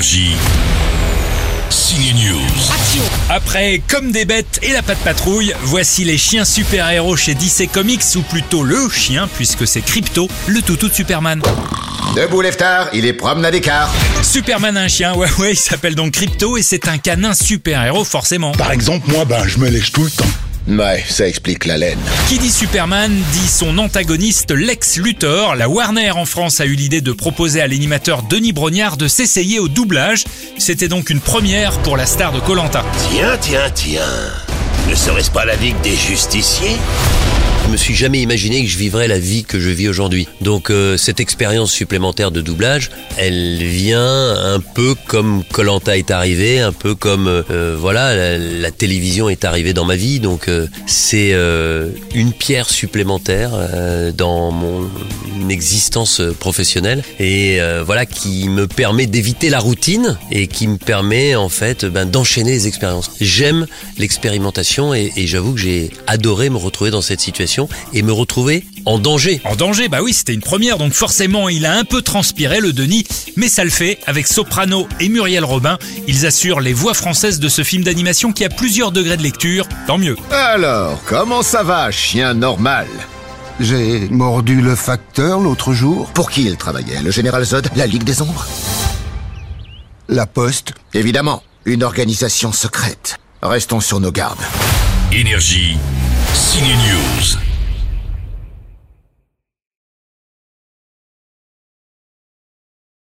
Énergie. Signe News. Après Comme des bêtes et la patte patrouille, voici les chiens super-héros chez DC Comics, ou plutôt le chien, puisque c'est Crypto, le toutou de Superman. Debout, Leftard, il est promenade d'écart. Superman a un chien, ouais ouais, il s'appelle donc Crypto et c'est un canin super-héros forcément. Par exemple, moi, ben, je me lèche tout le temps. Ouais, ça explique la laine. Qui dit Superman dit son antagoniste Lex Luthor. La Warner en France a eu l'idée de proposer à l'animateur Denis Brognard de s'essayer au doublage. C'était donc une première pour la star de Colanta. Tiens, tiens, tiens. Ne serait-ce pas la Ligue des Justiciers? Je me suis jamais imaginé que je vivrais la vie que je vis aujourd'hui. Donc euh, cette expérience supplémentaire de doublage, elle vient un peu comme Colanta est arrivé, un peu comme euh, euh, voilà la, télévision est arrivée dans ma vie. Donc c'est une pierre supplémentaire dans mon existence professionnelle et euh, voilà qui me permet d'éviter la routine et qui me permet en fait ben, d'enchaîner les expériences. J'aime l'expérimentation et, et j'avoue que j'ai adoré me retrouver dans cette situation et me retrouver en danger. En danger, bah oui, c'était une première, donc forcément il a un peu transpiré le Denis, mais ça le fait. Avec Soprano et Muriel Robin, ils assurent les voix françaises de ce film d'animation qui a plusieurs degrés de lecture, tant mieux. Alors, comment ça va, chien normal? J'ai mordu le facteur l'autre jour. Pour qui il travaillait Le général Zod La Ligue des Ombres? La poste. Évidemment, une organisation secrète. Restons sur nos gardes. Énergie. Signe News.